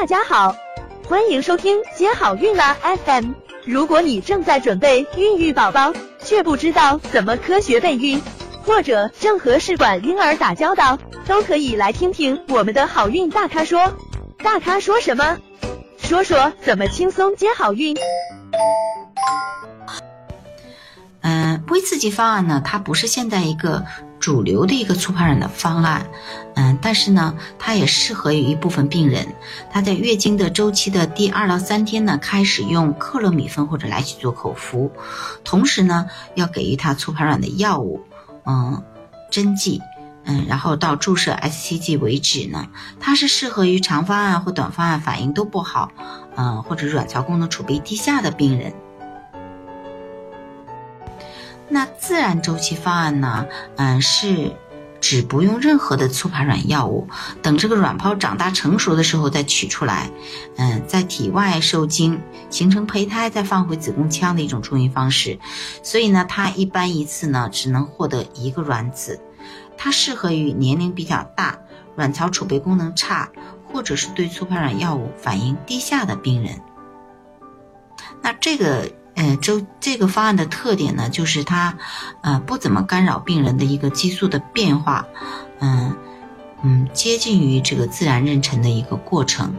大家好，欢迎收听接好运啦 FM。如果你正在准备孕育宝宝，却不知道怎么科学备孕，或者正和试管婴儿打交道，都可以来听听我们的好运大咖说。大咖说什么？说说怎么轻松接好运。嗯，微刺激方案呢，它不是现在一个主流的一个促排卵的方案，嗯，但是呢，它也适合于一部分病人。他在月经的周期的第二到三天呢，开始用克洛米芬或者来曲做口服，同时呢，要给予他促排卵的药物，嗯，针剂，嗯，然后到注射 SCG 为止呢。它是适合于长方案或短方案反应都不好，嗯，或者卵巢功能储备低下的病人。那自然周期方案呢？嗯，是只不用任何的促排卵药物，等这个卵泡长大成熟的时候再取出来，嗯，在体外受精形成胚胎，再放回子宫腔的一种助孕方式。所以呢，它一般一次呢只能获得一个卵子，它适合于年龄比较大、卵巢储备功能差，或者是对促排卵药物反应低下的病人。那这个。周这个方案的特点呢，就是它，呃，不怎么干扰病人的一个激素的变化，嗯嗯，接近于这个自然妊娠的一个过程。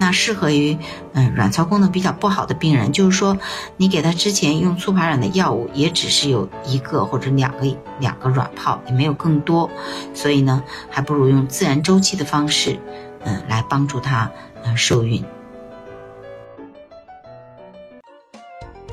那适合于嗯卵巢功能比较不好的病人，就是说你给他之前用促排卵的药物，也只是有一个或者两个两个卵泡，也没有更多，所以呢，还不如用自然周期的方式，嗯，来帮助他嗯受孕。